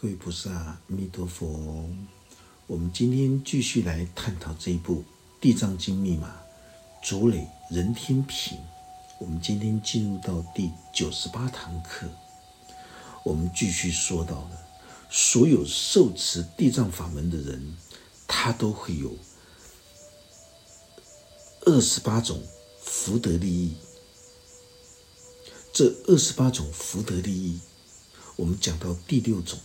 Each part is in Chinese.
各位菩萨，阿弥陀佛。我们今天继续来探讨这一部《地藏经》密码竹垒人天品。我们今天进入到第九十八堂课，我们继续说到了所有受持地藏法门的人，他都会有二十八种福德利益。这二十八种福德利益，我们讲到第六种。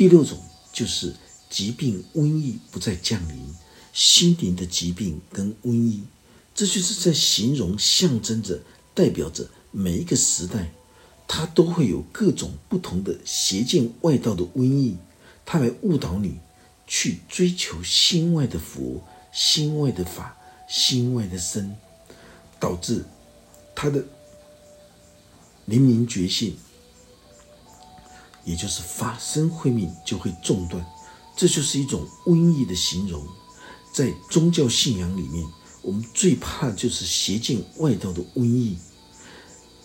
第六种就是疾病瘟疫不再降临，心灵的疾病跟瘟疫，这就是在形容象征着代表着每一个时代，它都会有各种不同的邪见外道的瘟疫，它来误导你去追求心外的佛、心外的法、心外的身，导致他的灵明觉性。也就是法身慧命就会中断，这就是一种瘟疫的形容。在宗教信仰里面，我们最怕就是邪见外道的瘟疫。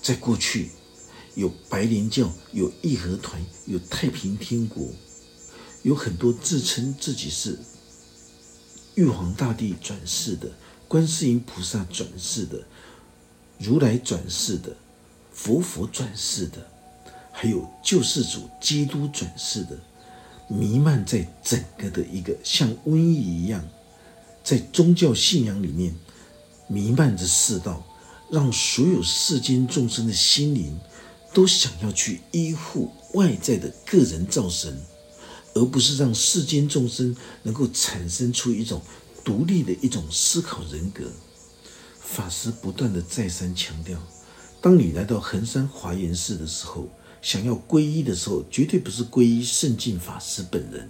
在过去，有白莲教，有义和团，有太平天国，有很多自称自己是玉皇大帝转世的、观世音菩萨转世的、如来转世的、佛佛转世的。还有救世主基督转世的，弥漫在整个的一个像瘟疫一样，在宗教信仰里面弥漫着世道，让所有世间众生的心灵都想要去依附外在的个人造神，而不是让世间众生能够产生出一种独立的一种思考人格。法师不断的再三强调，当你来到衡山华严寺的时候。想要皈依的时候，绝对不是皈依圣境法师本人，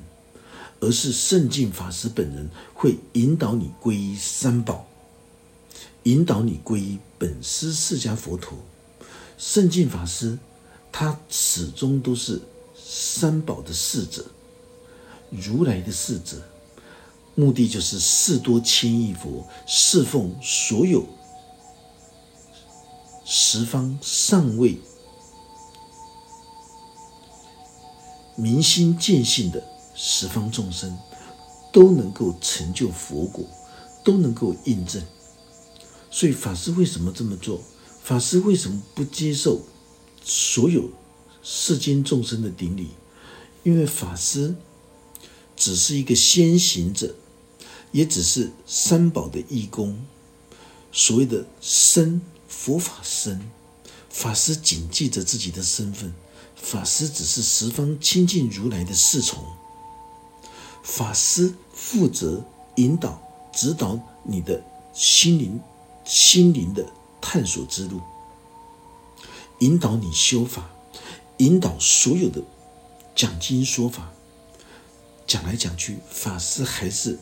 而是圣境法师本人会引导你皈依三宝，引导你皈依本师释迦佛陀。圣境法师他始终都是三宝的侍者，如来的侍者，目的就是事多千亿佛侍奉所有十方上位。明心见性的十方众生都能够成就佛果，都能够印证。所以法师为什么这么做？法师为什么不接受所有世间众生的顶礼？因为法师只是一个先行者，也只是三宝的义工。所谓的身佛法身，法师谨记着自己的身份。法师只是十方亲近如来的侍从，法师负责引导、指导你的心灵、心灵的探索之路，引导你修法，引导所有的讲经说法。讲来讲去，法师还是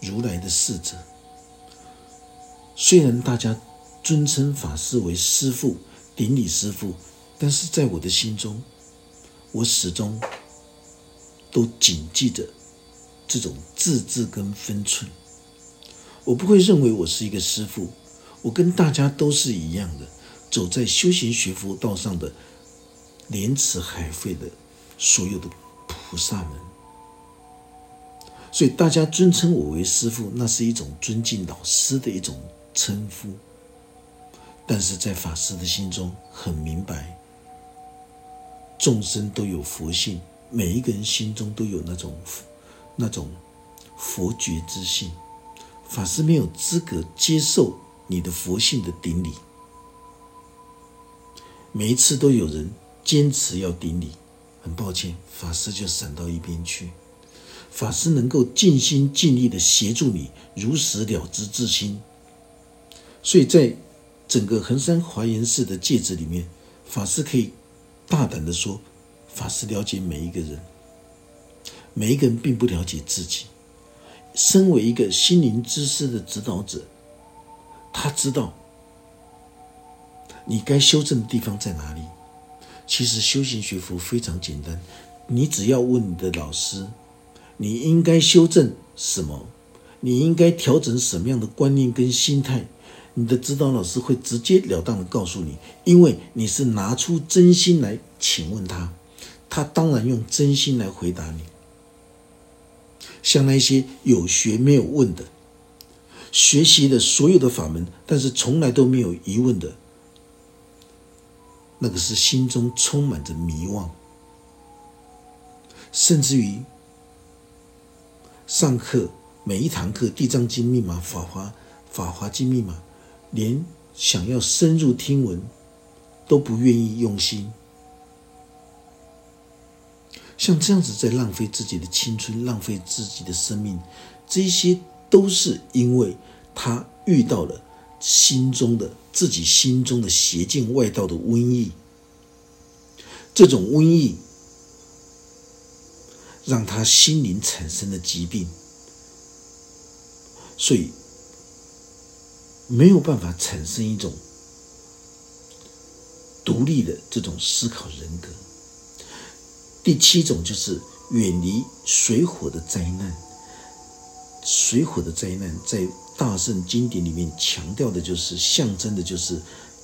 如来的侍者。虽然大家尊称法师为师父，顶礼师父。但是在我的心中，我始终都谨记着这种自制跟分寸。我不会认为我是一个师傅，我跟大家都是一样的，走在修行学佛道上的莲池海会的所有的菩萨们。所以大家尊称我为师傅，那是一种尊敬老师的一种称呼。但是在法师的心中很明白。众生都有佛性，每一个人心中都有那种那种佛觉之性。法师没有资格接受你的佛性的顶礼。每一次都有人坚持要顶礼，很抱歉，法师就闪到一边去。法师能够尽心尽力的协助你如实了知自心。所以在整个恒山华严寺的戒指里面，法师可以。大胆的说，法师了解每一个人，每一个人并不了解自己。身为一个心灵知识的指导者，他知道你该修正的地方在哪里。其实修行学佛非常简单，你只要问你的老师，你应该修正什么，你应该调整什么样的观念跟心态。你的指导老师会直截了当的告诉你，因为你是拿出真心来请问他，他当然用真心来回答你。像那些有学没有问的，学习了所有的法门，但是从来都没有疑问的，那个是心中充满着迷惘，甚至于上课每一堂课《地藏经》密码、法华、法华经密码，连想要深入听闻都不愿意用心。像这样子在浪费自己的青春，浪费自己的生命，这些都是因为他遇到了心中的自己心中的邪见外道的瘟疫。这种瘟疫让他心灵产生了疾病，所以没有办法产生一种独立的这种思考人格。第七种就是远离水火的灾难。水火的灾难在大圣经典里面强调的就是，象征的就是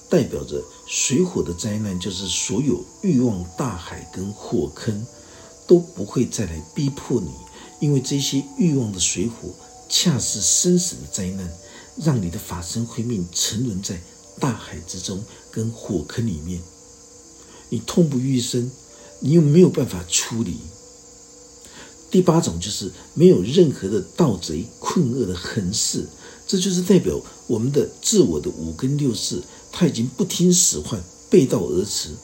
代表着水火的灾难，就是所有欲望大海跟火坑都不会再来逼迫你，因为这些欲望的水火恰是生死的灾难，让你的法身慧命沉沦在大海之中跟火坑里面，你痛不欲生。你又没有办法处理。第八种就是没有任何的盗贼困厄的横事，这就是代表我们的自我的五根六识，他已经不听使唤，背道而驰，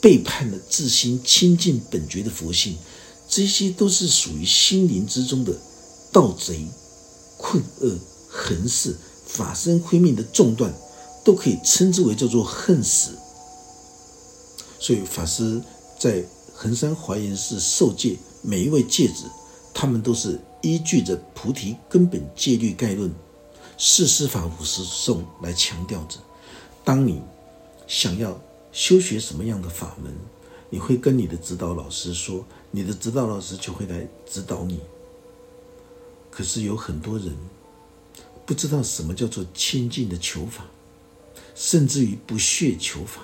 背叛了自心清净本觉的佛性，这些都是属于心灵之中的盗贼困厄横事，法身慧命的中断，都可以称之为叫做恨死。所以法师。在衡山华严寺受戒，每一位戒子，他们都是依据着菩提根本戒律概论、四师法五十颂来强调着。当你想要修学什么样的法门，你会跟你的指导老师说，你的指导老师就会来指导你。可是有很多人不知道什么叫做清净的求法，甚至于不屑求法。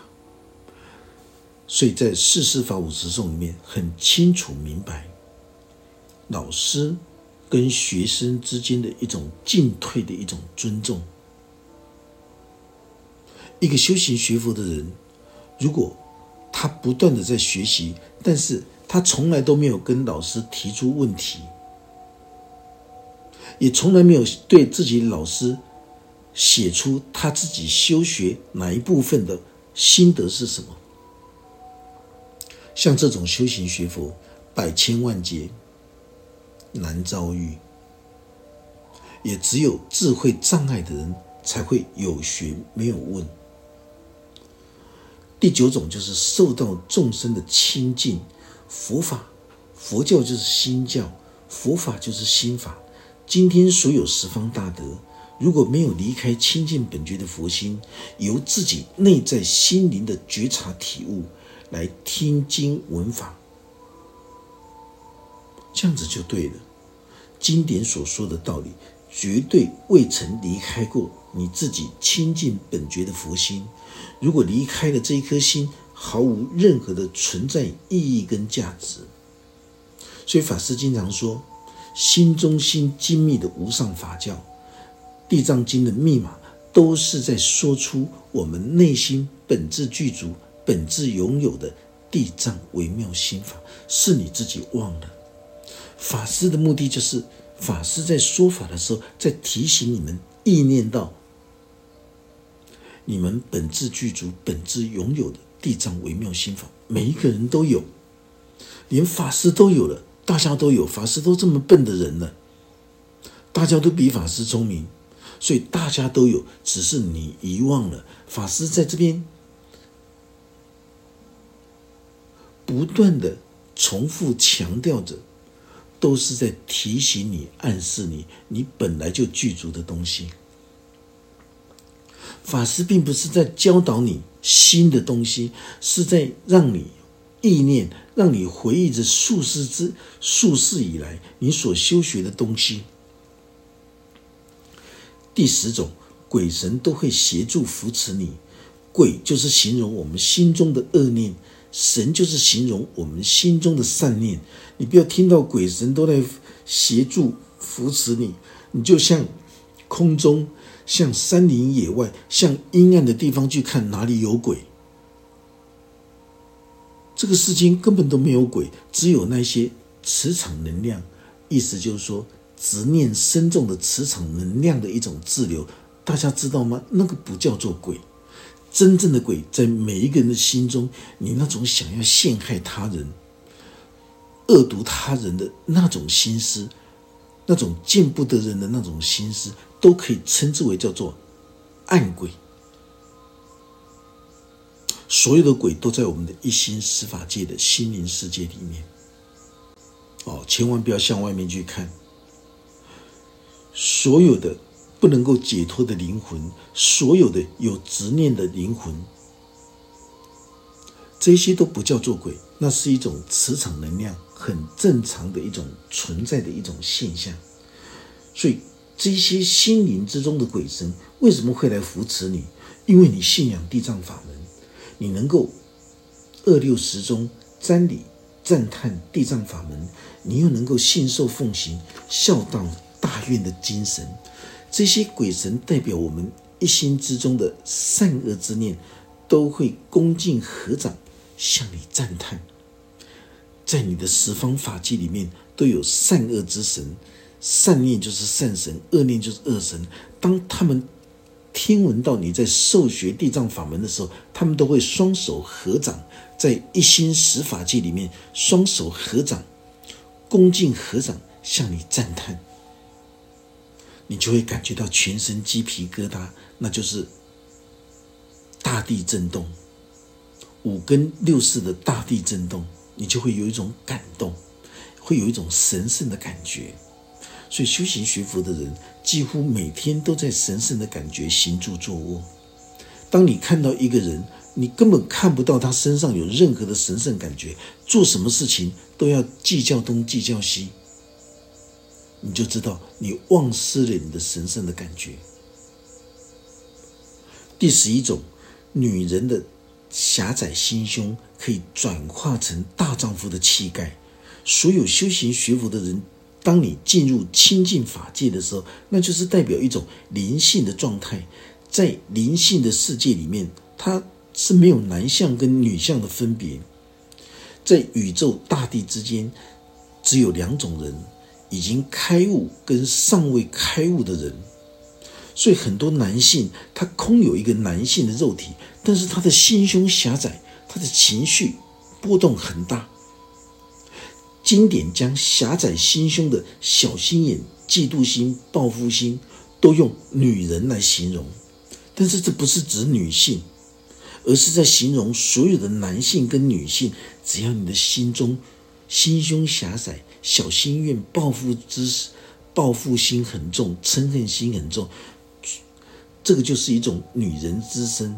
所以在四师法五十颂里面很清楚明白，老师跟学生之间的一种进退的一种尊重。一个修行学佛的人，如果他不断的在学习，但是他从来都没有跟老师提出问题，也从来没有对自己老师写出他自己修学哪一部分的心得是什么。像这种修行学佛，百千万劫难遭遇，也只有智慧障碍的人才会有学没有问。第九种就是受到众生的亲近，佛法、佛教就是心教，佛法就是心法。今天所有十方大德，如果没有离开清净本觉的佛心，由自己内在心灵的觉察体悟。来听经闻法，这样子就对了。经典所说的道理，绝对未曾离开过你自己清净本觉的佛心。如果离开了这一颗心，毫无任何的存在意义跟价值。所以法师经常说，心中心精密的无上法教，地藏经的密码，都是在说出我们内心本质具足。本质拥有的地藏微妙心法，是你自己忘了。法师的目的就是，法师在说法的时候，在提醒你们意念到你们本质具足、本质拥有的地藏微妙心法，每一个人都有，连法师都有了，大家都有，法师都这么笨的人了，大家都比法师聪明，所以大家都有，只是你遗忘了。法师在这边。不断的重复强调着，都是在提醒你、暗示你，你本来就具足的东西。法师并不是在教导你新的东西，是在让你意念，让你回忆着数世之数世以来你所修学的东西。第十种，鬼神都会协助扶持你。鬼就是形容我们心中的恶念。神就是形容我们心中的善念。你不要听到鬼神都在协助扶持你，你就像空中、像山林野外、像阴暗的地方去看哪里有鬼。这个世间根本都没有鬼，只有那些磁场能量。意思就是说，执念深重的磁场能量的一种滞留。大家知道吗？那个不叫做鬼。真正的鬼在每一个人的心中，你那种想要陷害他人、恶毒他人的那种心思，那种见不得人的那种心思，都可以称之为叫做暗鬼。所有的鬼都在我们的一心司法界的心灵世界里面。哦，千万不要向外面去看。所有的。不能够解脱的灵魂，所有的有执念的灵魂，这些都不叫做鬼，那是一种磁场能量，很正常的一种存在的一种现象。所以，这些心灵之中的鬼神为什么会来扶持你？因为你信仰地藏法门，你能够二六时中瞻礼赞叹地藏法门，你又能够信受奉行孝道大愿的精神。这些鬼神代表我们一心之中的善恶之念，都会恭敬合掌向你赞叹。在你的十方法界里面，都有善恶之神，善念就是善神，恶念就是恶神。当他们听闻到你在受学地藏法门的时候，他们都会双手合掌，在一心十法界里面双手合掌，恭敬合掌向你赞叹。你就会感觉到全身鸡皮疙瘩，那就是大地震动，五根六识的大地震动，你就会有一种感动，会有一种神圣的感觉。所以修行学佛的人，几乎每天都在神圣的感觉行住坐卧。当你看到一个人，你根本看不到他身上有任何的神圣感觉，做什么事情都要计较东计较西。你就知道你忘失了你的神圣的感觉。第十一种，女人的狭窄心胸可以转化成大丈夫的气概。所有修行学佛的人，当你进入清净法界的时候，那就是代表一种灵性的状态。在灵性的世界里面，它是没有男相跟女相的分别。在宇宙大地之间，只有两种人。已经开悟跟尚未开悟的人，所以很多男性他空有一个男性的肉体，但是他的心胸狭窄，他的情绪波动很大。经典将狭窄心胸的小心眼、嫉妒心、报复心，都用女人来形容，但是这不是指女性，而是在形容所有的男性跟女性，只要你的心中心胸狭窄。小心愿、报复之报复心很重，嗔恨心很重，这个就是一种女人之身。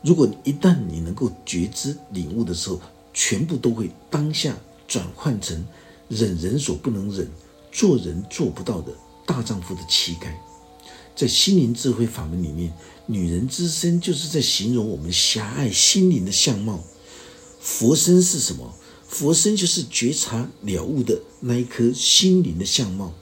如果一旦你能够觉知、领悟的时候，全部都会当下转换成忍人所不能忍、做人做不到的大丈夫的气概。在心灵智慧法门里面，女人之身就是在形容我们狭隘心灵的相貌。佛身是什么？佛身就是觉察了悟的那一颗心灵的相貌，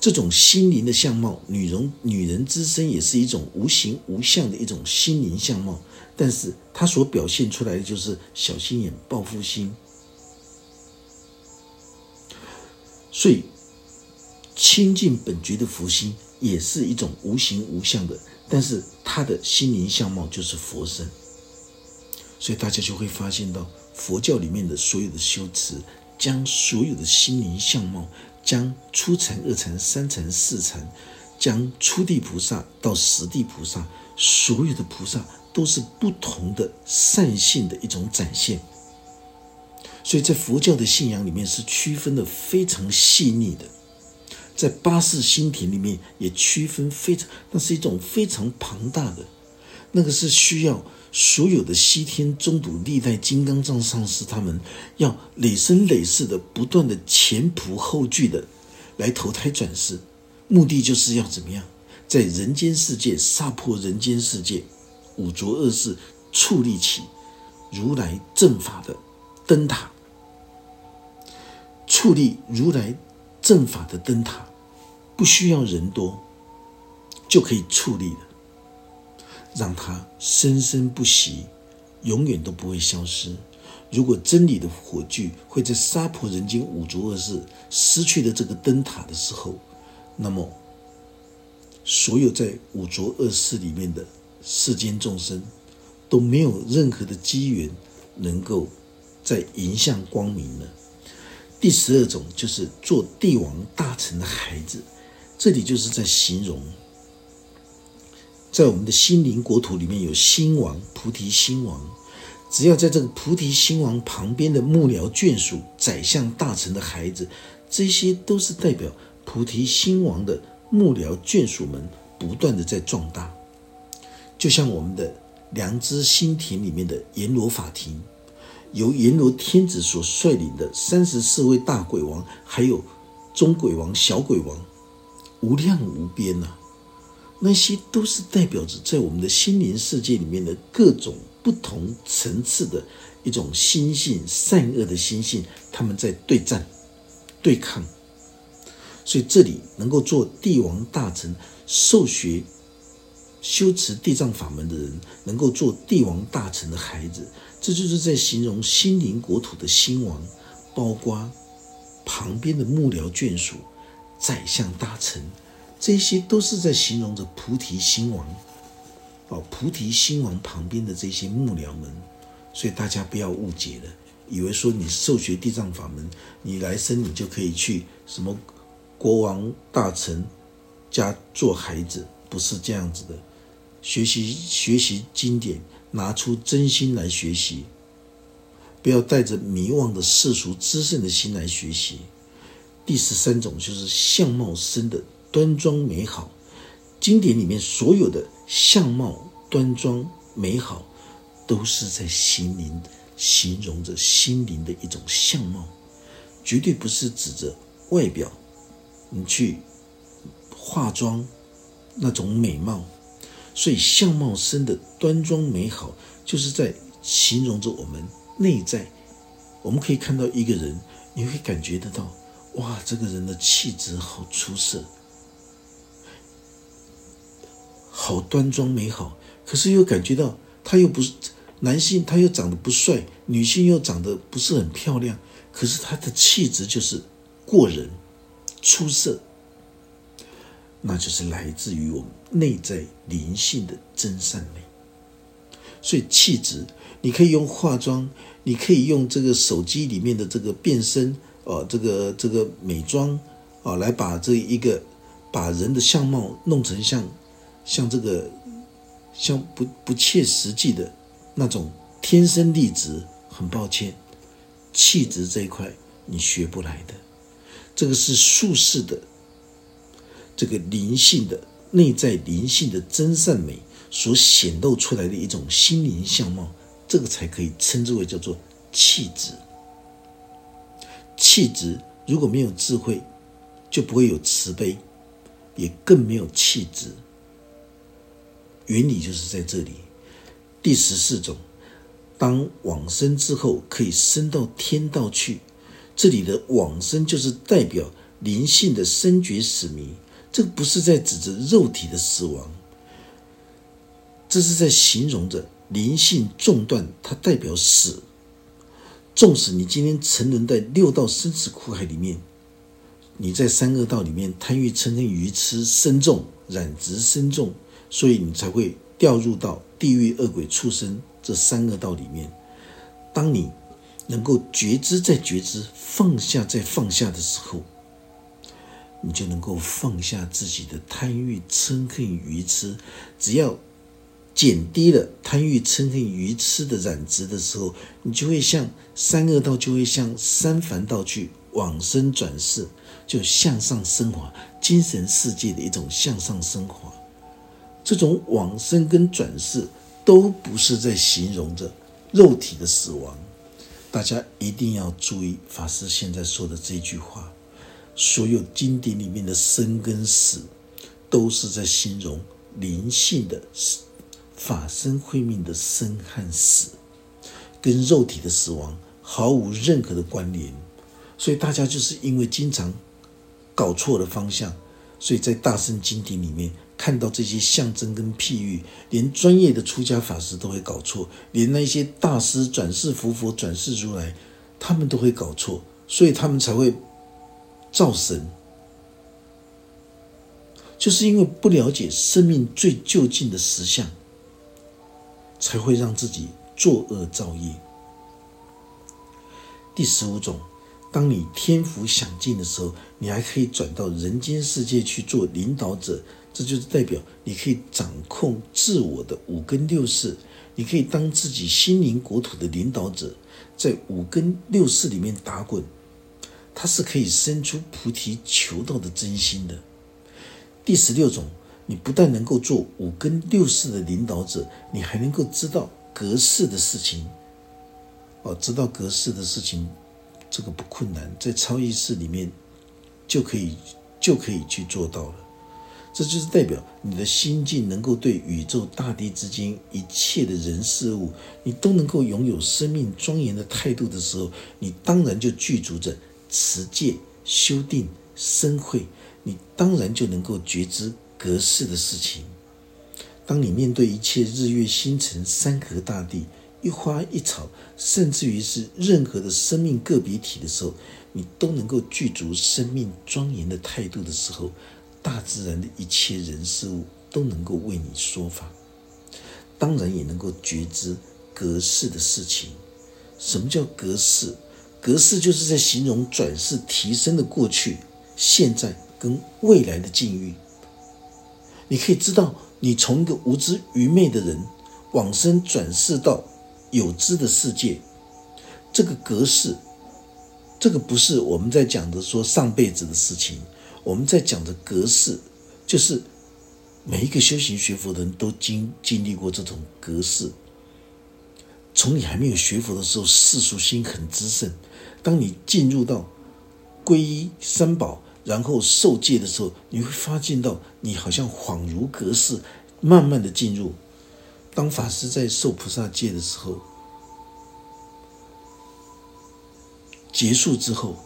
这种心灵的相貌，女人女人之身也是一种无形无相的一种心灵相貌，但是它所表现出来的就是小心眼、报复心。所以，清净本觉的佛心也是一种无形无相的，但是他的心灵相貌就是佛身，所以大家就会发现到。佛教里面的所有的修持，将所有的心灵相貌，将初禅、二禅、三禅、四禅，将初地菩萨到十地菩萨，所有的菩萨都是不同的善性的一种展现。所以在佛教的信仰里面是区分的非常细腻的，在八世心田里面也区分非常，那是一种非常庞大的，那个是需要。所有的西天中土历代金刚藏上师，他们要累生累世的不断的前仆后继的来投胎转世，目的就是要怎么样，在人间世界杀破人间世界五浊恶世，处理起如来正法的灯塔，矗立如来正法的灯塔，不需要人多就可以矗立了，让它生生不息，永远都不会消失。如果真理的火炬会在杀破人间五浊恶世失去了这个灯塔的时候，那么所有在五浊恶世里面的世间众生都没有任何的机缘能够再迎向光明了。第十二种就是做帝王大臣的孩子，这里就是在形容，在我们的心灵国土里面有兴王菩提兴王。只要在这个菩提心王旁边的幕僚眷属、宰相大臣的孩子，这些都是代表菩提心王的幕僚眷属们不断的在壮大。就像我们的良知心田里面的阎罗法庭，由阎罗天子所率领的三十四位大鬼王，还有中鬼王、小鬼王，无量无边呐。那些都是代表着在我们的心灵世界里面的各种。不同层次的一种心性，善恶的心性，他们在对战、对抗。所以这里能够做帝王大臣、受学修持地藏法门的人，能够做帝王大臣的孩子，这就是在形容心灵国土的兴亡，包括旁边的幕僚眷属、宰相大臣，这些都是在形容着菩提兴王。哦，菩提心王旁边的这些幕僚们，所以大家不要误解了，以为说你受学地藏法门，你来生你就可以去什么国王大臣家做孩子，不是这样子的。学习学习经典，拿出真心来学习，不要带着迷惘的世俗知胜的心来学习。第十三种就是相貌生的端庄美好。经典里面所有的相貌端庄美好，都是在心灵形容着心灵的一种相貌，绝对不是指着外表，你去化妆那种美貌。所以相貌生的端庄美好，就是在形容着我们内在。我们可以看到一个人，你会感觉得到，哇，这个人的气质好出色。好端庄美好，可是又感觉到他又不是男性，他又长得不帅；女性又长得不是很漂亮。可是他的气质就是过人、出色，那就是来自于我们内在灵性的真善美。所以气质，你可以用化妆，你可以用这个手机里面的这个变身，哦，这个这个美妆，啊，来把这一个把人的相貌弄成像。像这个，像不不切实际的那种天生丽质，很抱歉，气质这一块你学不来的。这个是术士的这个灵性的内在灵性的真善美所显露出来的一种心灵相貌，这个才可以称之为叫做气质。气质如果没有智慧，就不会有慈悲，也更没有气质。原理就是在这里。第十四种，当往生之后可以升到天道去。这里的往生就是代表灵性的深觉死迷，这个不是在指着肉体的死亡，这是在形容着灵性中断，它代表死。纵使你今天沉沦在六道生死苦海里面，你在三恶道里面贪欲嗔恨愚痴深重，染执深重。所以你才会掉入到地狱、恶鬼、畜生这三个道里面。当你能够觉知再觉知、放下再放下的时候，你就能够放下自己的贪欲、嗔恨、愚痴。只要减低了贪欲、嗔恨、愚痴的染执的时候，你就会向三恶道，就会向三凡道去往生转世，就向上升华，精神世界的一种向上升华。这种往生跟转世都不是在形容着肉体的死亡，大家一定要注意法师现在说的这句话。所有经典里面的生跟死，都是在形容灵性的法身慧命的生和死。跟肉体的死亡毫无任何的关联。所以大家就是因为经常搞错了方向，所以在大圣经典里面看到这些象征跟譬喻，连专业的出家法师都会搞错，连那些大师转世佛佛转世如来，他们都会搞错，所以他们才会造神，就是因为不了解生命最究竟的实相，才会让自己作恶造业。第十五种。当你天福享尽的时候，你还可以转到人间世界去做领导者，这就是代表你可以掌控自我的五根六识，你可以当自己心灵国土的领导者，在五根六识里面打滚，他是可以生出菩提求道的真心的。第十六种，你不但能够做五根六识的领导者，你还能够知道格式的事情，哦，知道格式的事情。这个不困难，在超意识里面就可以就可以去做到了。这就是代表你的心境能够对宇宙大地之间一切的人事物，你都能够拥有生命庄严的态度的时候，你当然就具足着持戒、修定、生慧，你当然就能够觉知隔世的事情。当你面对一切日月星辰、山河大地。一花一草，甚至于是任何的生命个别体的时候，你都能够具足生命庄严的态度的时候，大自然的一切人事物都能够为你说法，当然也能够觉知格式的事情。什么叫格式？格式就是在形容转世提升的过去、现在跟未来的境遇。你可以知道，你从一个无知愚昧的人往生转世到。有知的世界，这个格式，这个不是我们在讲的说上辈子的事情。我们在讲的格式，就是每一个修行学佛的人都经经历过这种格式。从你还没有学佛的时候，世俗心很滋盛；当你进入到皈依三宝，然后受戒的时候，你会发现到你好像恍如隔世，慢慢的进入。当法师在受菩萨戒的时候，结束之后，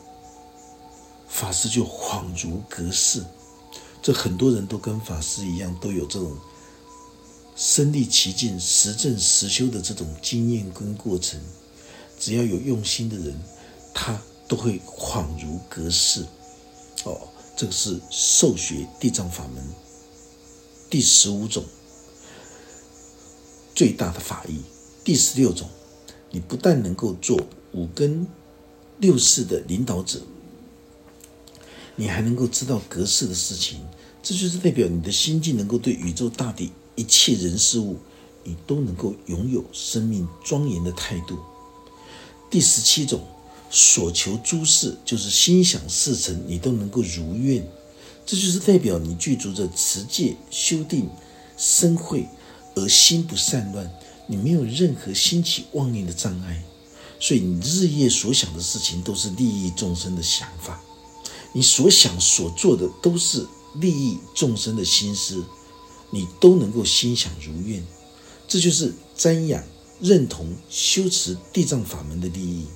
法师就恍如隔世。这很多人都跟法师一样，都有这种身历其境、实证实修的这种经验跟过程。只要有用心的人，他都会恍如隔世。哦，这个是受学地藏法门第十五种。最大的法义，第十六种，你不但能够做五根六识的领导者，你还能够知道格式的事情。这就是代表你的心境能够对宇宙大地一切人事物，你都能够拥有生命庄严的态度。第十七种，所求诸事，就是心想事成，你都能够如愿。这就是代表你具足着持戒、修定、生慧。而心不散乱，你没有任何兴起妄念的障碍，所以你日夜所想的事情都是利益众生的想法，你所想所做的都是利益众生的心思，你都能够心想如愿，这就是瞻仰、认同、修持地藏法门的利益。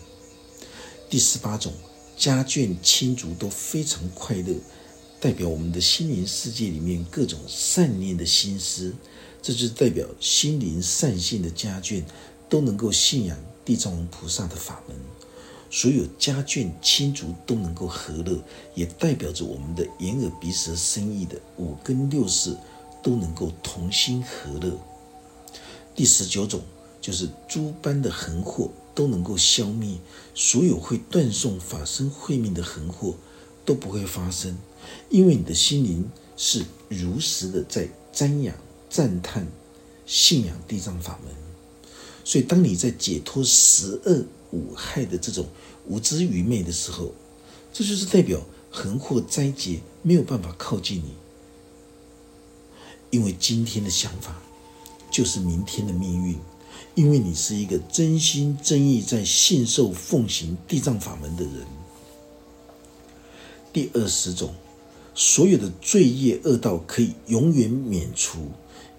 第十八种，家眷亲族都非常快乐，代表我们的心灵世界里面各种善念的心思。这就代表心灵善性的家眷都能够信仰地藏王菩萨的法门，所有家眷亲族都能够和乐，也代表着我们的眼耳鼻舌身意的五根六识都能够同心和乐。第十九种就是诸般的横祸都能够消灭，所有会断送法身慧命的横祸都不会发生，因为你的心灵是如实的在瞻仰。赞叹、信仰地藏法门，所以当你在解脱十恶五害的这种无知愚昧的时候，这就是代表横祸灾劫没有办法靠近你，因为今天的想法就是明天的命运，因为你是一个真心真意在信受奉行地藏法门的人。第二十种，所有的罪业恶道可以永远免除。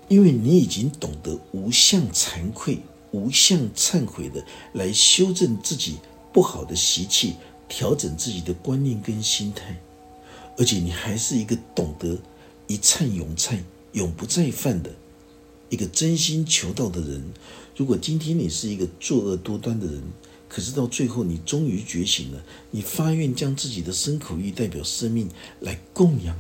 因为你已经懂得无相惭愧无相忏悔的来修正自己不好的习气，调整自己的观念跟心态，而且你还是一个懂得一忏永忏、永不再犯的一个真心求道的人。如果今天你是一个作恶多端的人，可是到最后你终于觉醒了，你发愿将自己的身口意代表生命来供养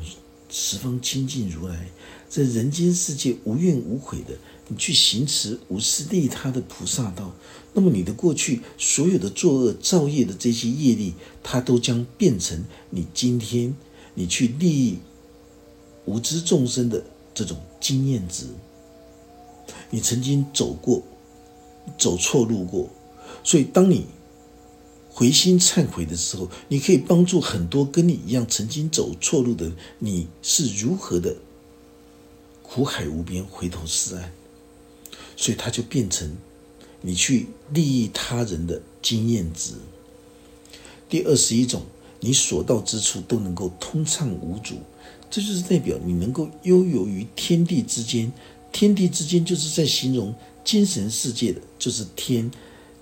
十方清净如来，在人间世界无怨无悔的。你去行持无私利他的菩萨道，那么你的过去所有的作恶造业的这些业力，它都将变成你今天你去利益无知众生的这种经验值。你曾经走过走错路过，所以当你回心忏悔的时候，你可以帮助很多跟你一样曾经走错路的。你是如何的苦海无边，回头是岸。所以它就变成你去利益他人的经验值。第二十一种，你所到之处都能够通畅无阻，这就是代表你能够悠游于天地之间。天地之间就是在形容精神世界的，就是天；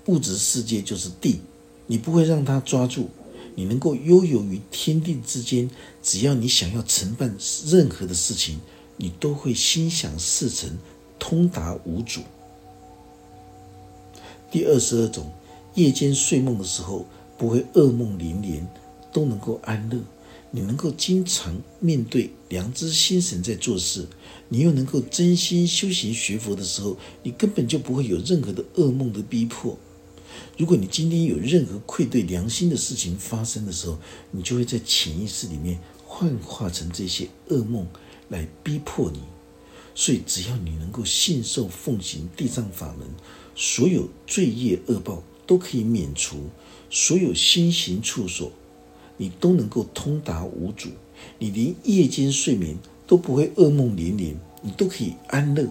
物质世界就是地。你不会让它抓住，你能够悠游于天地之间。只要你想要承办任何的事情，你都会心想事成。通达无阻。第二十二种，夜间睡梦的时候不会噩梦连连，都能够安乐。你能够经常面对良知心神在做事，你又能够真心修行学佛的时候，你根本就不会有任何的噩梦的逼迫。如果你今天有任何愧对良心的事情发生的时候，你就会在潜意识里面幻化成这些噩梦来逼迫你。所以，只要你能够信受奉行地藏法门，所有罪业恶报都可以免除；所有心行处所，你都能够通达无阻。你连夜间睡眠都不会噩梦连连，你都可以安乐。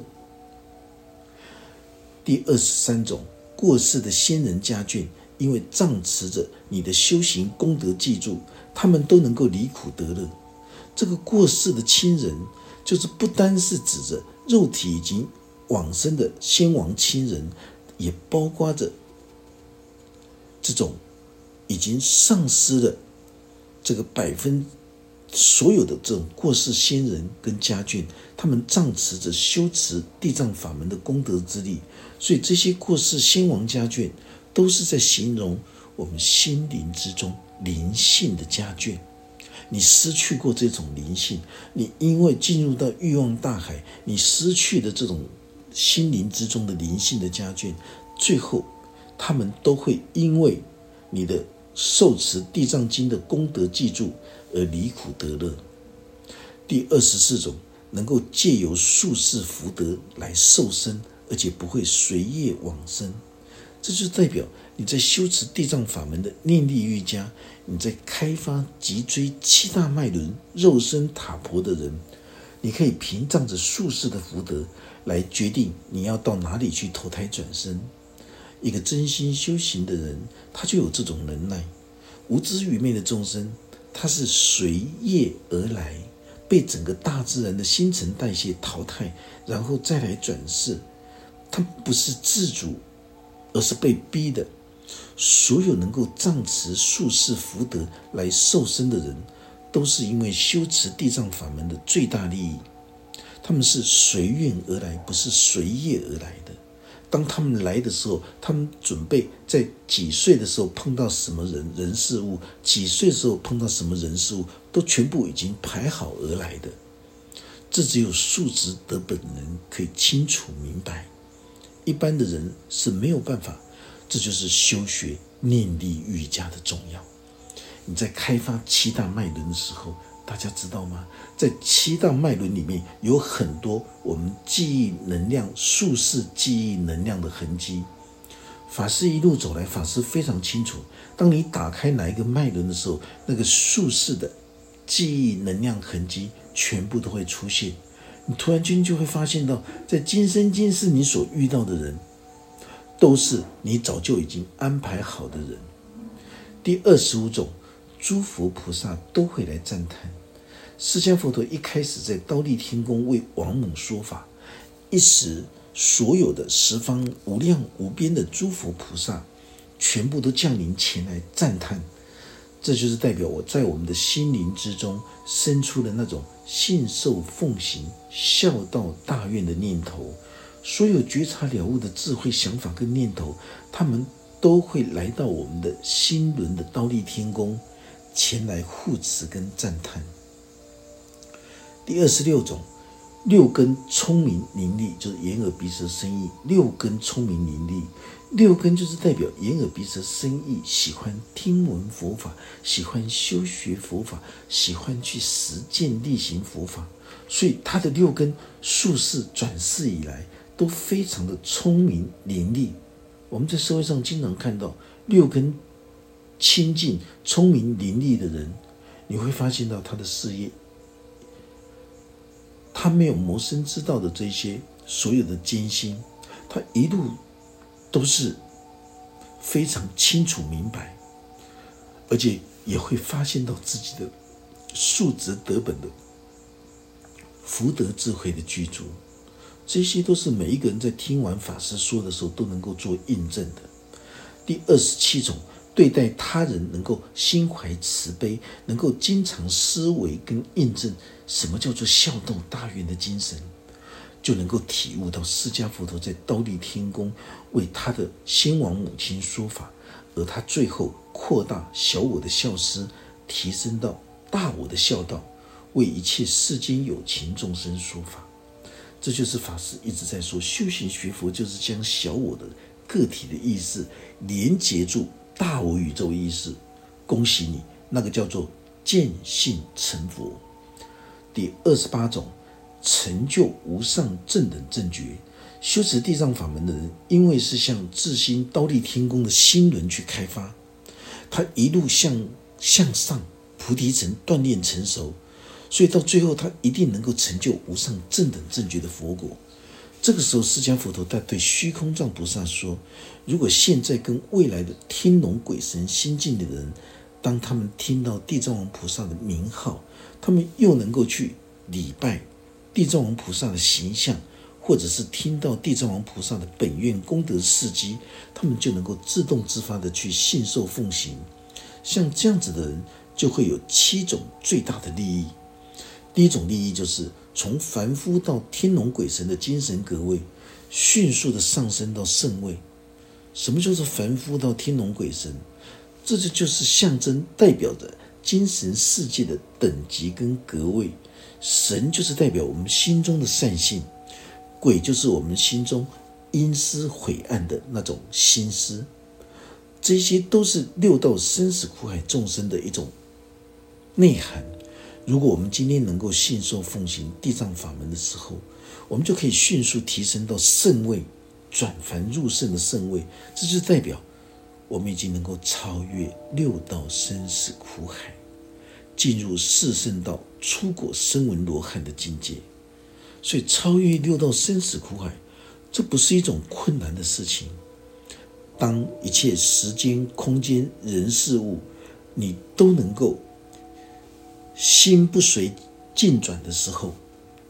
第二十三种，过世的先人家眷，因为仗持着你的修行功德，记住他们都能够离苦得乐。这个过世的亲人。就是不单是指着肉体已经往生的先王亲人，也包括着这种已经丧失了这个百分所有的这种过世先人跟家眷，他们仗持着修持地藏法门的功德之力，所以这些过世先王家眷都是在形容我们心灵之中灵性的家眷。你失去过这种灵性，你因为进入到欲望大海，你失去的这种心灵之中的灵性的家眷，最后他们都会因为你的受持地藏经的功德记住而离苦得乐。第二十四种，能够借由术士福德来受生，而且不会随业往生，这就代表。你在修持地藏法门的念力瑜伽，你在开发脊椎七大脉轮肉身塔婆的人，你可以凭仗着术士的福德来决定你要到哪里去投胎转生。一个真心修行的人，他就有这种能耐。无知愚昧的众生，他是随业而来，被整个大自然的新陈代谢淘汰，然后再来转世。他不是自主，而是被逼的。所有能够仗持术士福德来受生的人，都是因为修持地藏法门的最大利益。他们是随愿而来，不是随业而来的。当他们来的时候，他们准备在几岁的时候碰到什么人人事物，几岁的时候碰到什么人事物，都全部已经排好而来的。这只有数值的本人可以清楚明白，一般的人是没有办法。这就是修学念力瑜伽的重要。你在开发七大脉轮的时候，大家知道吗？在七大脉轮里面有很多我们记忆能量、术士记忆能量的痕迹。法师一路走来，法师非常清楚，当你打开哪一个脉轮的时候，那个术士的记忆能量痕迹全部都会出现。你突然间就会发现到，在今生今世你所遇到的人。都是你早就已经安排好的人。第二十五种，诸佛菩萨都会来赞叹。释迦佛陀一开始在刀立天宫为王母说法，一时所有的十方无量无边的诸佛菩萨，全部都降临前来赞叹。这就是代表我在我们的心灵之中生出了那种信受奉行、孝道大愿的念头。所有觉察了悟的智慧想法跟念头，他们都会来到我们的心轮的刀立天宫，前来护持跟赞叹。第二十六种。六根聪明伶俐，就是眼耳鼻舌身意。六根聪明伶俐，六根就是代表眼耳鼻舌身意，喜欢听闻佛法，喜欢修学佛法，喜欢去实践力行佛法。所以他的六根数世转世以来都非常的聪明伶俐。我们在社会上经常看到六根清净、聪明伶俐的人，你会发现到他的事业。他没有谋生之道的这些所有的艰辛，他一路都是非常清楚明白，而且也会发现到自己的素质德本的福德智慧的具足，这些都是每一个人在听完法师说的时候都能够做印证的。第二十七种。对待他人能够心怀慈悲，能够经常思维跟印证什么叫做孝道大愿的精神，就能够体悟到释迦佛陀在刀立天宫为他的先王母亲说法，而他最后扩大小我的孝思，提升到大我的孝道，为一切世间有情众生说法。这就是法师一直在说，修行学佛就是将小我的个体的意识连接住。大无宇宙意识，恭喜你，那个叫做见性成佛。第二十八种，成就无上正等正觉。修持地藏法门的人，因为是向自心刀立天宫的心轮去开发，他一路向向上菩提层锻炼成熟，所以到最后他一定能够成就无上正等正觉的佛果。这个时候，释迦佛陀他对虚空藏菩萨说：“如果现在跟未来的天龙鬼神心境的人，当他们听到地藏王菩萨的名号，他们又能够去礼拜地藏王菩萨的形象，或者是听到地藏王菩萨的本愿功德事迹，他们就能够自动自发的去信受奉行。像这样子的人，就会有七种最大的利益。第一种利益就是。”从凡夫到天龙鬼神的精神格位，迅速的上升到圣位。什么叫做凡夫到天龙鬼神？这就就是象征代表着精神世界的等级跟格位。神就是代表我们心中的善性，鬼就是我们心中阴私晦暗的那种心思。这些都是六道生死苦海众生的一种内涵。如果我们今天能够信受奉行地藏法门的时候，我们就可以迅速提升到圣位，转凡入圣的圣位。这就代表我们已经能够超越六道生死苦海，进入四圣道出果声闻罗汉的境界。所以，超越六道生死苦海，这不是一种困难的事情。当一切时间、空间、人事物，你都能够。心不随境转的时候，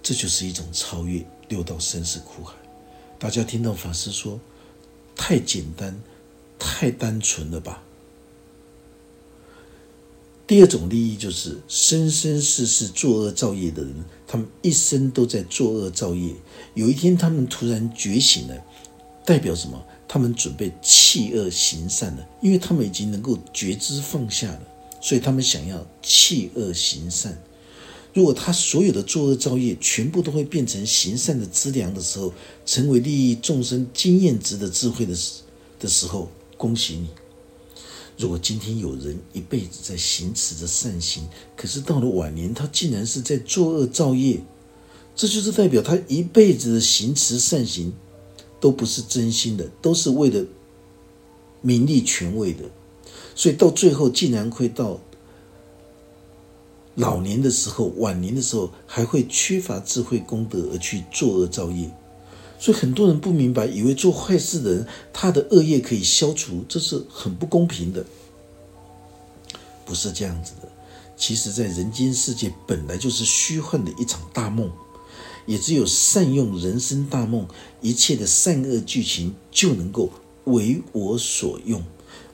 这就是一种超越六道生死苦海。大家听到法师说，太简单、太单纯了吧？第二种利益就是生生世世作恶造业的人，他们一生都在作恶造业。有一天他们突然觉醒了，代表什么？他们准备弃恶行善了，因为他们已经能够觉知放下了。所以他们想要弃恶行善。如果他所有的作恶造业全部都会变成行善的资粮的时候，成为利益众生经验值的智慧的时的时候，恭喜你。如果今天有人一辈子在行持着善行，可是到了晚年他竟然是在作恶造业，这就是代表他一辈子的行持善行都不是真心的，都是为了名利权位的。所以到最后，竟然会到老年的时候、晚年的时候，还会缺乏智慧功德而去作恶造业。所以很多人不明白，以为做坏事的人，他的恶业可以消除，这是很不公平的。不是这样子的。其实，在人间世界本来就是虚幻的一场大梦，也只有善用人生大梦，一切的善恶剧情就能够为我所用。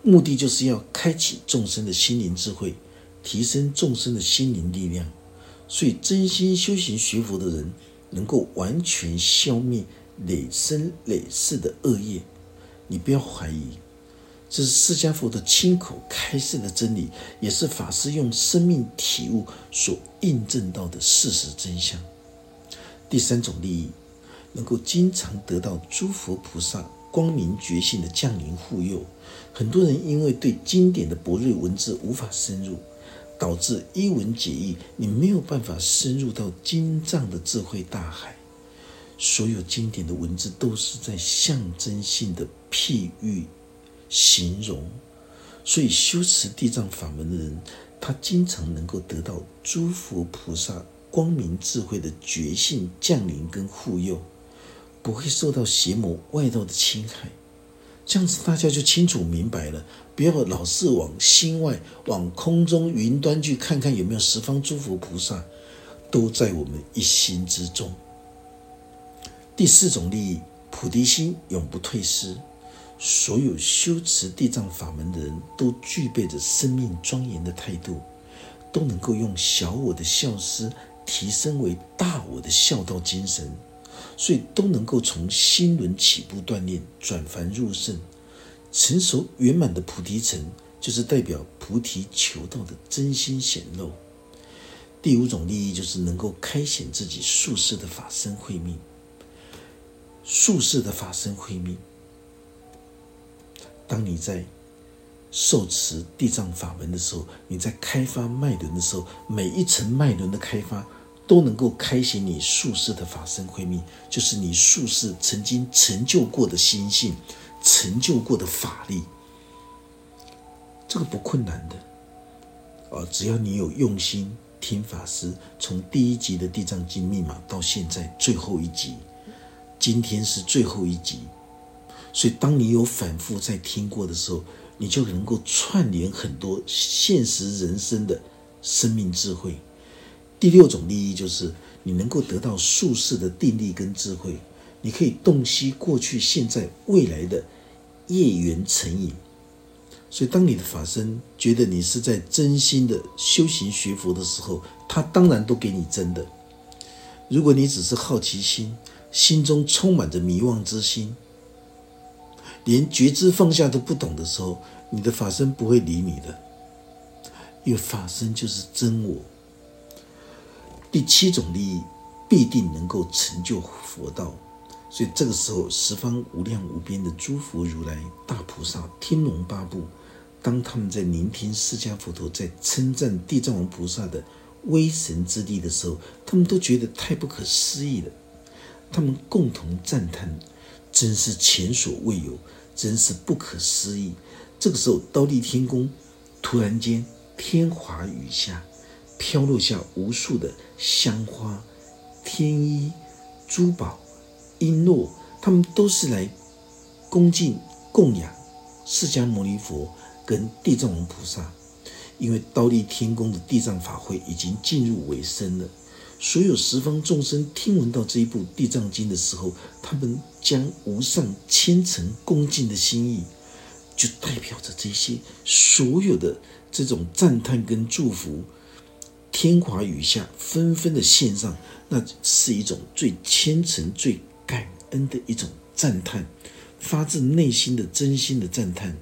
目的就是要开启众生的心灵智慧，提升众生的心灵力量。所以，真心修行学佛的人，能够完全消灭累生累世的恶业。你不要怀疑，这是释迦佛的亲口开示的真理，也是法师用生命体悟所印证到的事实真相。第三种利益，能够经常得到诸佛菩萨光明觉性的降临护佑。很多人因为对经典的博瑞文字无法深入。导致一文解义，你没有办法深入到经藏的智慧大海。所有经典的文字都是在象征性的譬喻、形容，所以修持地藏法门的人，他经常能够得到诸佛菩萨光明智慧的觉性降临跟护佑，不会受到邪魔外道的侵害。这样子大家就清楚明白了，不要老是往心外、往空中云端去看看有没有十方诸佛菩萨，都在我们一心之中。第四种利益，菩提心永不退失。所有修持地藏法门的人都具备着生命庄严的态度，都能够用小我的孝思提升为大我的孝道精神。所以都能够从心轮起步锻炼，转凡入圣，成熟圆满的菩提城，就是代表菩提求道的真心显露。第五种利益就是能够开显自己宿世的法身慧命。宿世的法身慧命，当你在受持地藏法门的时候，你在开发脉轮的时候，每一层脉轮的开发。都能够开启你术士的法身慧命，就是你术士曾经成就过的心性，成就过的法力，这个不困难的啊！只要你有用心听法师从第一集的《地藏经》密码到现在最后一集，今天是最后一集，所以当你有反复在听过的时候，你就能够串联很多现实人生的生命智慧。第六种利益就是你能够得到术士的定力跟智慧，你可以洞悉过去、现在、未来的业缘成瘾。所以，当你的法身觉得你是在真心的修行学佛的时候，他当然都给你真的。如果你只是好奇心，心中充满着迷惘之心，连觉知放下都不懂的时候，你的法身不会理你的，因为法身就是真我。第七种利益必定能够成就佛道，所以这个时候，十方无量无边的诸佛如来、大菩萨、天龙八部，当他们在聆听释迦佛陀在称赞地藏王菩萨的威神之力的时候，他们都觉得太不可思议了。他们共同赞叹：真是前所未有，真是不可思议。这个时候，刀立天宫突然间天华雨下。飘落下无数的香花、天衣、珠宝、璎珞，他们都是来恭敬供养释迦牟尼佛跟地藏王菩萨。因为刀立天宫的地藏法会已经进入尾声了，所有十方众生听闻到这一部《地藏经》的时候，他们将无上虔诚恭敬的心意，就代表着这些所有的这种赞叹跟祝福。天华雨下，纷纷的献上，那是一种最虔诚、最感恩的一种赞叹，发自内心的真心的赞叹，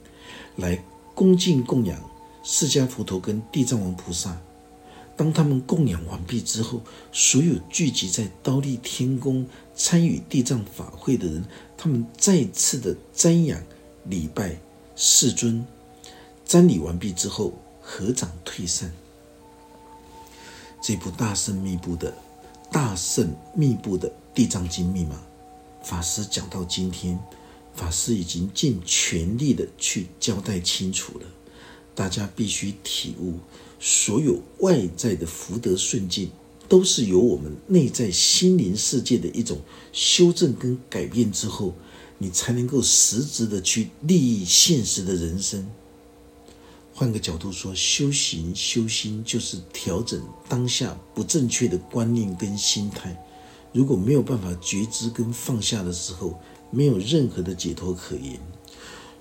来恭敬供养释迦佛陀跟地藏王菩萨。当他们供养完毕之后，所有聚集在刀立天宫参与地藏法会的人，他们再次的瞻仰礼拜世尊，瞻礼完毕之后，合掌退散。这部大圣密布的、大圣密布的《地藏经》密码，法师讲到今天，法师已经尽全力的去交代清楚了。大家必须体悟，所有外在的福德顺境，都是由我们内在心灵世界的一种修正跟改变之后，你才能够实质的去利益现实的人生。换个角度说，修行修心就是调整当下不正确的观念跟心态，如果没有办法觉知跟放下的时候，没有任何的解脱可言。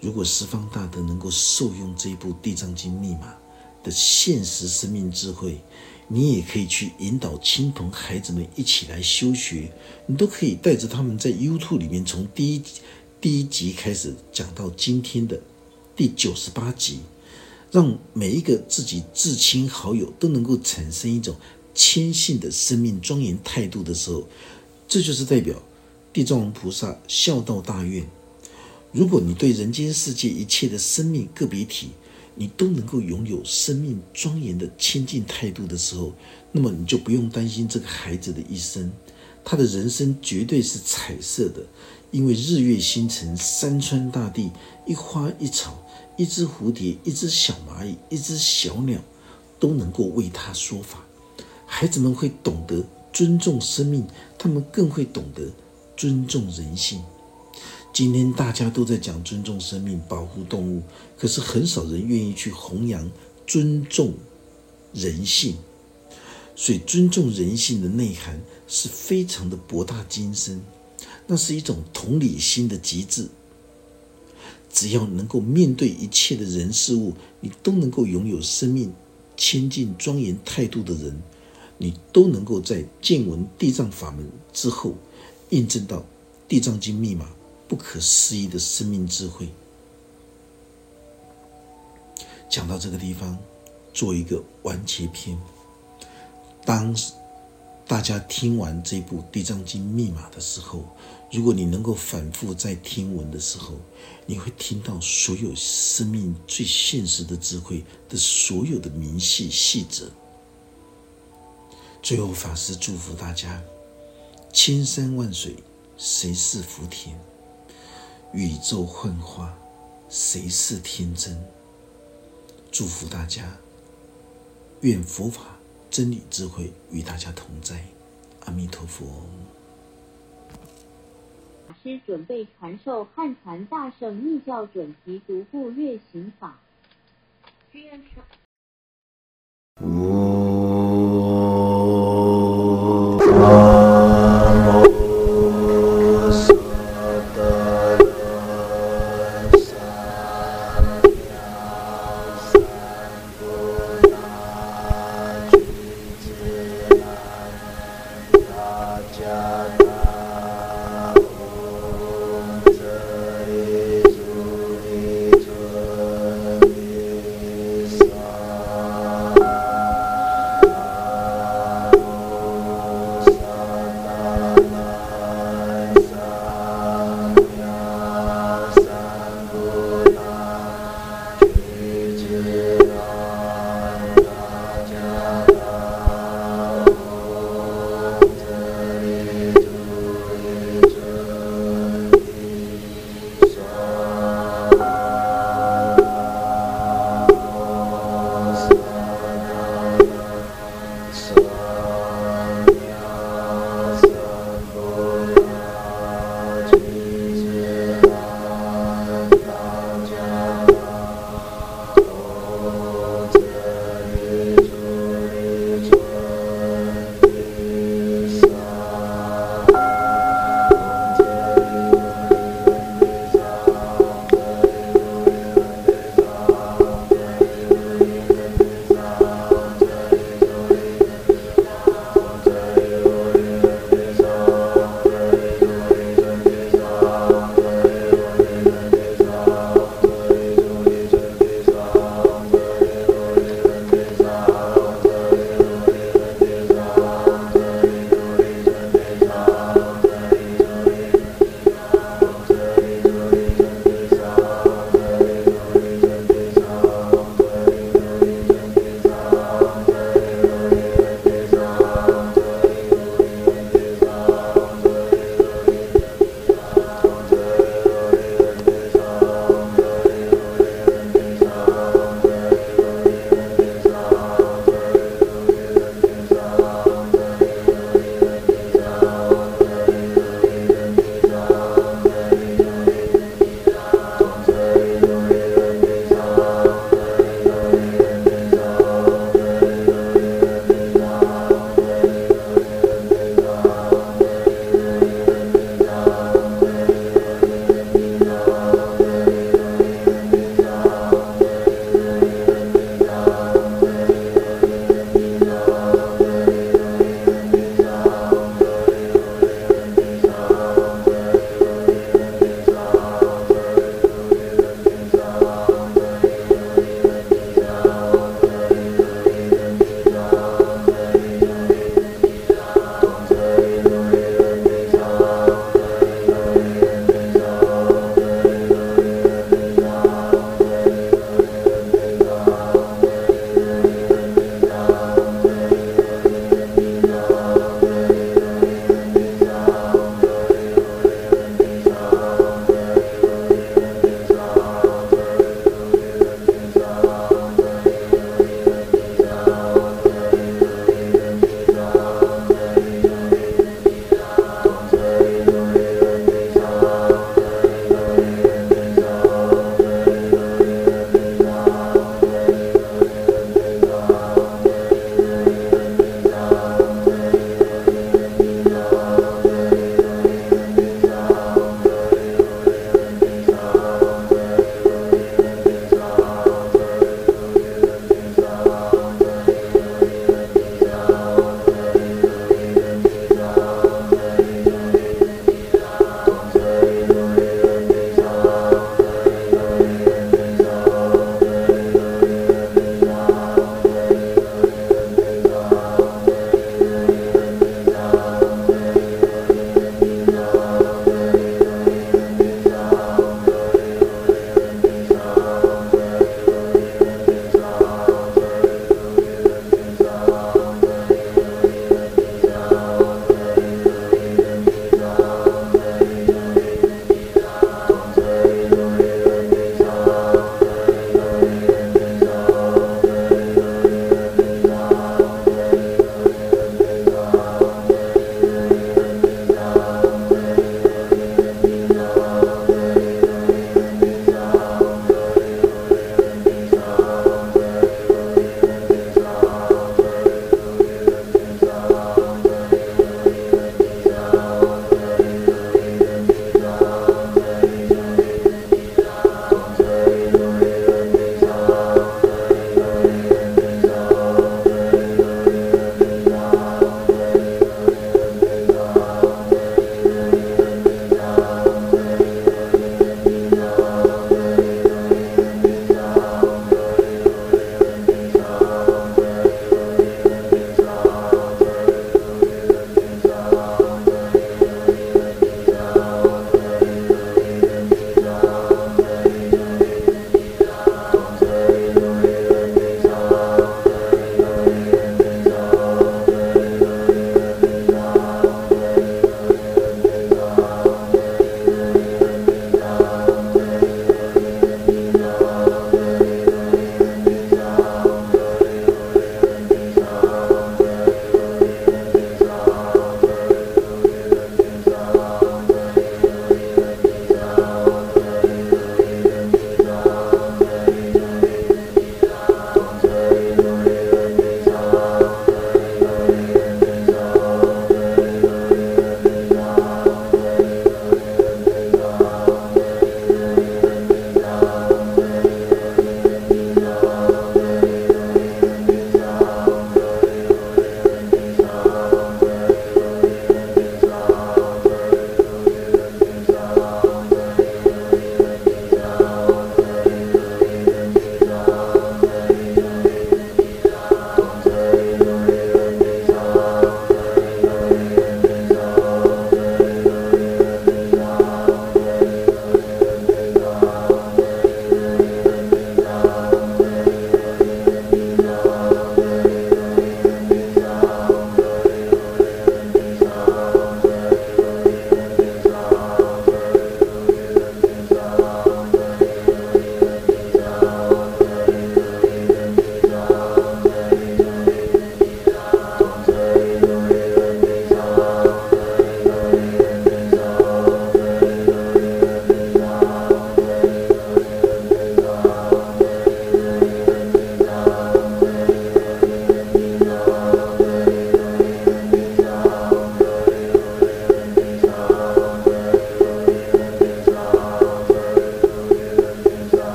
如果十方大德能够受用这一部《地藏经》密码的现实生命智慧，你也可以去引导亲朋孩子们一起来修学，你都可以带着他们在 YouTube 里面从第一第一集开始讲到今天的第九十八集，让每一个自己至亲好友都能够产生一种谦信的生命庄严态度的时候，这就是代表地藏王菩萨孝道大愿。如果你对人间世界一切的生命个别体，你都能够拥有生命庄严的亲近态度的时候，那么你就不用担心这个孩子的一生，他的人生绝对是彩色的，因为日月星辰、山川大地、一花一草、一只蝴蝶、一只小蚂蚁、一只小鸟，都能够为他说法。孩子们会懂得尊重生命，他们更会懂得尊重人性。今天大家都在讲尊重生命、保护动物，可是很少人愿意去弘扬尊重人性。所以，尊重人性的内涵是非常的博大精深，那是一种同理心的极致。只要能够面对一切的人事物，你都能够拥有生命谦敬庄严态度的人，你都能够在见闻地藏法门之后，印证到地藏经密码。不可思议的生命智慧。讲到这个地方，做一个完结篇。当大家听完这部《地藏经》密码的时候，如果你能够反复在听闻的时候，你会听到所有生命最现实的智慧的所有的明细细则。最后，法师祝福大家：千山万水，谁是福田？宇宙幻化，谁是天真？祝福大家，愿佛法真理智慧与大家同在。阿弥陀佛。准备传授汉传大圣密教准提独步月行法。我。